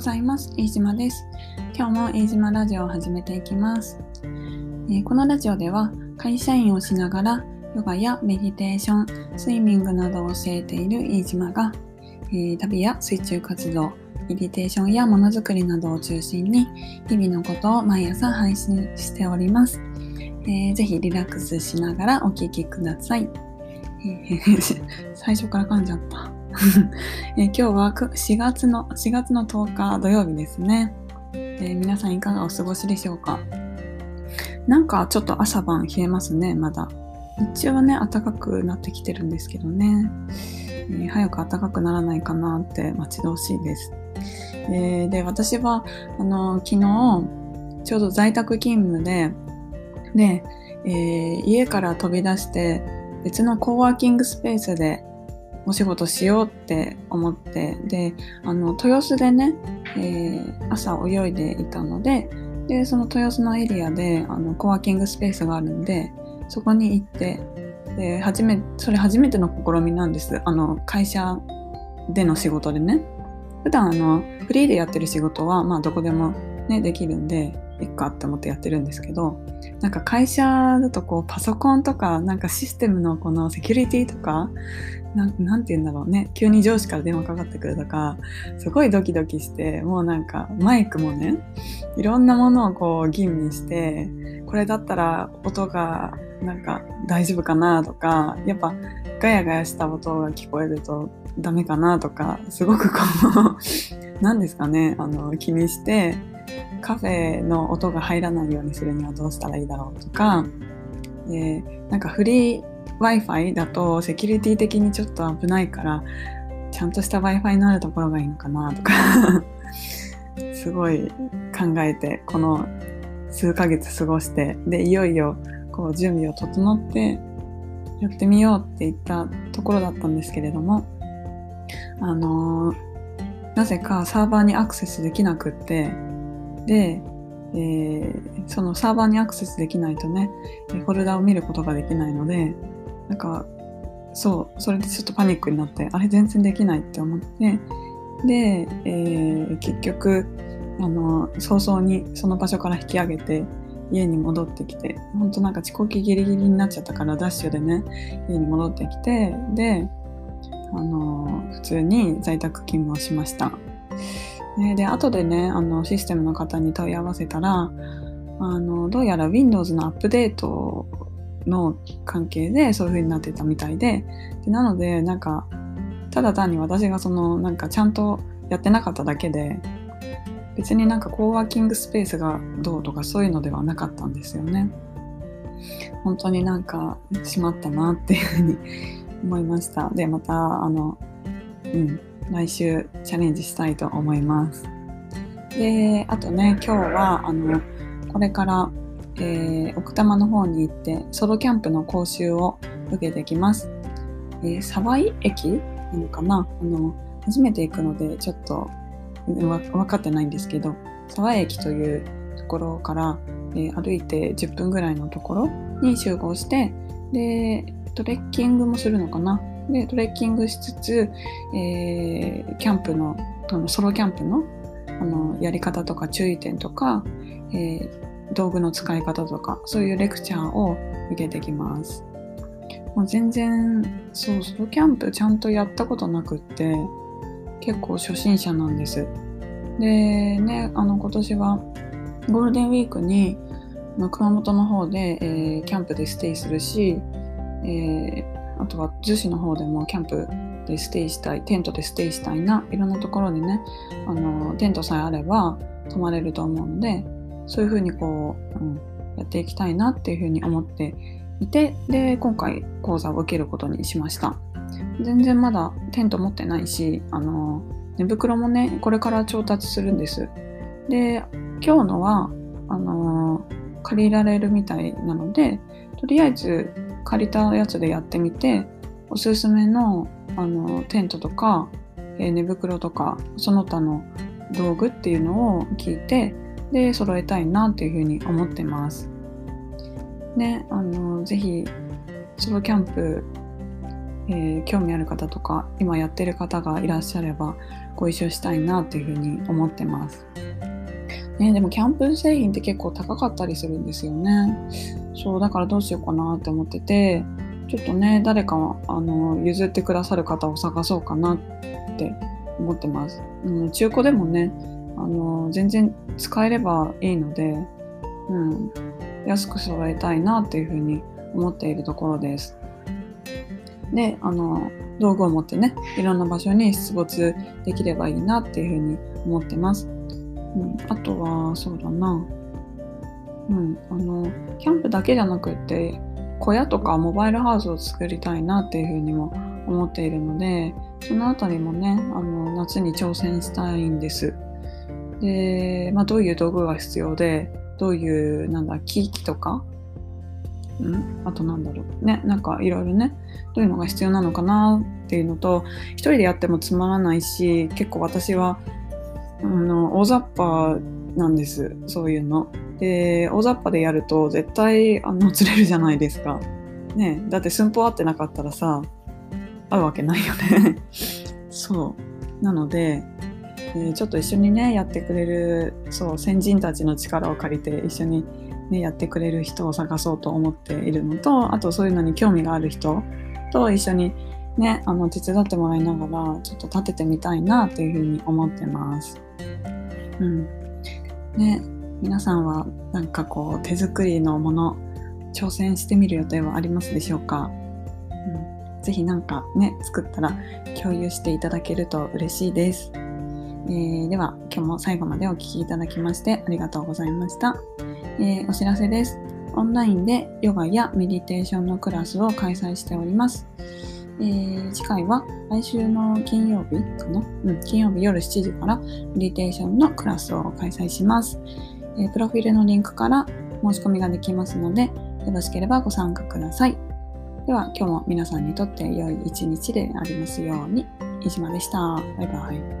ございます。飯島です。今日も飯島ラジオを始めていきます、えー、このラジオでは会社員をしながらヨガやメディテーション、スイミングなどを教えている飯島が、えー、旅や水中活動、メディテーションやものづくりなどを中心に日々のことを毎朝配信しております。えー、ぜひリラックスしながらお聴きください。最初から噛んじゃった。え、今日は4月の4月の10日土曜日ですね、えー、皆さんいかがお過ごしでしょうか？なんかちょっと朝晩冷えますねまだ。日中はね暖かくなってきてるんですけどね、えー、早く暖かくならないかなって待ち遠しいです、えで私はあの昨日ちょうど在宅勤務でで、え家から飛び出して別のコーワーキングスペースでお仕事しようって思ってであの豊洲でね、えー、朝泳いでいたのででその豊洲のエリアであのコワーキングスペースがあるんでそこに行ってで初めそれ初めての試みなんです。あの会社での仕事でね。普段あのフリーでやってる仕事はまあどこでもねできるんでいっかって思ってやってるんですけどなんか会社だとこうパソコンとかなんかシステムのこのセキュリティとかななんて言うんだろうね急に上司から電話かかってくるとかすごいドキドキしてもうなんかマイクもねいろんなものをこう吟味してこれだったら音がなんか大丈夫かなとかやっぱガヤガヤした音が聞こえるとダメかなとかすごくこう何ですかねあの気にしてカフェの音が入らないようにするにはどうしたらいいだろうとか、でなんかフリー Wi-Fi だとセキュリティ的にちょっと危ないからちゃんとした Wi-Fi のあるところがいいのかなとか すごい考えてこの数ヶ月過ごしてでいよいよこう準備を整ってやってみようって言ったところだったんですけれどもあのー、なぜかサーバーにアクセスできなくってで、えー、そのサーバーにアクセスできないとね、フォルダを見ることができないので、なんか、そう、それでちょっとパニックになって、あれ全然できないって思って、で、えー、結局、あの、早々にその場所から引き上げて、家に戻ってきて、ほんとなんか遅刻ギリギリになっちゃったからダッシュでね、家に戻ってきて、で、あの、普通に在宅勤務をしました。ね、で、後でね、あの、システムの方に問い合わせたら、あの、どうやら Windows のアップデートの関係でそういう風になってたみたいで、でなので、なんか、ただ単に私がその、なんかちゃんとやってなかっただけで、別になんかコーワーキングスペースがどうとかそういうのではなかったんですよね。本当になんかしまったなっていうふうに思いました。で、また、あの、うん、来週チャレンジしたいと思います。で、あとね、今日は、あの、これから、えー、奥多摩の方に行って、ソロキャンプの講習を受けてきます。えー、沢井駅なのかな？あの、初めて行くので、ちょっと分かってないんですけど、沢井駅というところから、えー、歩いて10分ぐらいのところに集合して、で、トレッキングもするのかな？で、トレッキングしつつ、えー、キャンプの、あのソロキャンプのあのやり方とか注意点とか、えー、道具の使い方とか、そういうレクチャーを受けてきます。もう全然、そう、ソロキャンプちゃんとやったことなくって、結構初心者なんです。で、ね、あの、今年はゴールデンウィークに、熊本の方で、えー、キャンプでステイするし、えーあとは逗子の方でもキャンプでステイしたいテントでステイしたいないろんなところでねあのテントさえあれば泊まれると思うのでそういうふうにこう、うん、やっていきたいなっていうふうに思っていてで今回講座を受けることにしました。全然まだテント持ってないしあの寝袋もねこれから調達するんです。で今日のはあの借りられるみたいなのでとりあえず借りたやつでやってみておすすめのあのテントとか、えー、寝袋とかその他の道具っていうのを聞いてで揃えたいなっていうふうに思ってます。ね、あのぜひソロキャンプ、えー、興味ある方とか今やってる方がいらっしゃればご一緒したいなっていうふうに思ってます。ね、でもキャンプ製品って結構高かったりするんですよね。そうだからどうしようかなって思っててちょっとね誰かあの譲ってくださる方を探そうかなって思ってます。うん、中古でもねあの全然使えればいいので、うん、安く揃えたいなっていうふうに思っているところです。であの道具を持ってねいろんな場所に出没できればいいなっていうふうに思ってます。うん、あとはそうだな、うん、あのキャンプだけじゃなくって小屋とかモバイルハウスを作りたいなっていうふうにも思っているのでそのあたりもねあの夏に挑戦したいんです。で、まあ、どういう道具が必要でどういうなんだ機器とかんあとなんだろうねなんかいろいろねどういうのが必要なのかなっていうのと一人でやってもつまらないし結構私はあの大雑把なんですそういうの。で大雑把でやると絶対あの 釣れるじゃないですか。ねだって寸法合ってなかったらさ合うわけないよね そうなので、え、ちょっと一緒にねやってくれるそう先人たちの力を借りて一緒にね、やってくれる人を探そうと思っているのとあとそういうのに興味がある人と一緒にねあの手伝ってもらいながらちょっと立ててみたいなというふうに思ってます。うんね、皆さんはなんかこう手作りのもの挑戦してみる予定はありますでしょうか、うん、ぜひなんかね作ったら共有していただけると嬉しいです。えー、では今日も最後までお聴きいただきましてありがとうございました。えー、お知らせです。オンラインでヨガやメディテーションのクラスを開催しております。えー、次回は来週の金曜日かな、うん、金曜日夜7時からメディテーションのクラスを開催します。えー、プロフィールのリンクから申し込みができますので、よろしければご参加ください。では今日も皆さんにとって良い一日でありますように。飯島でした。バイバイ。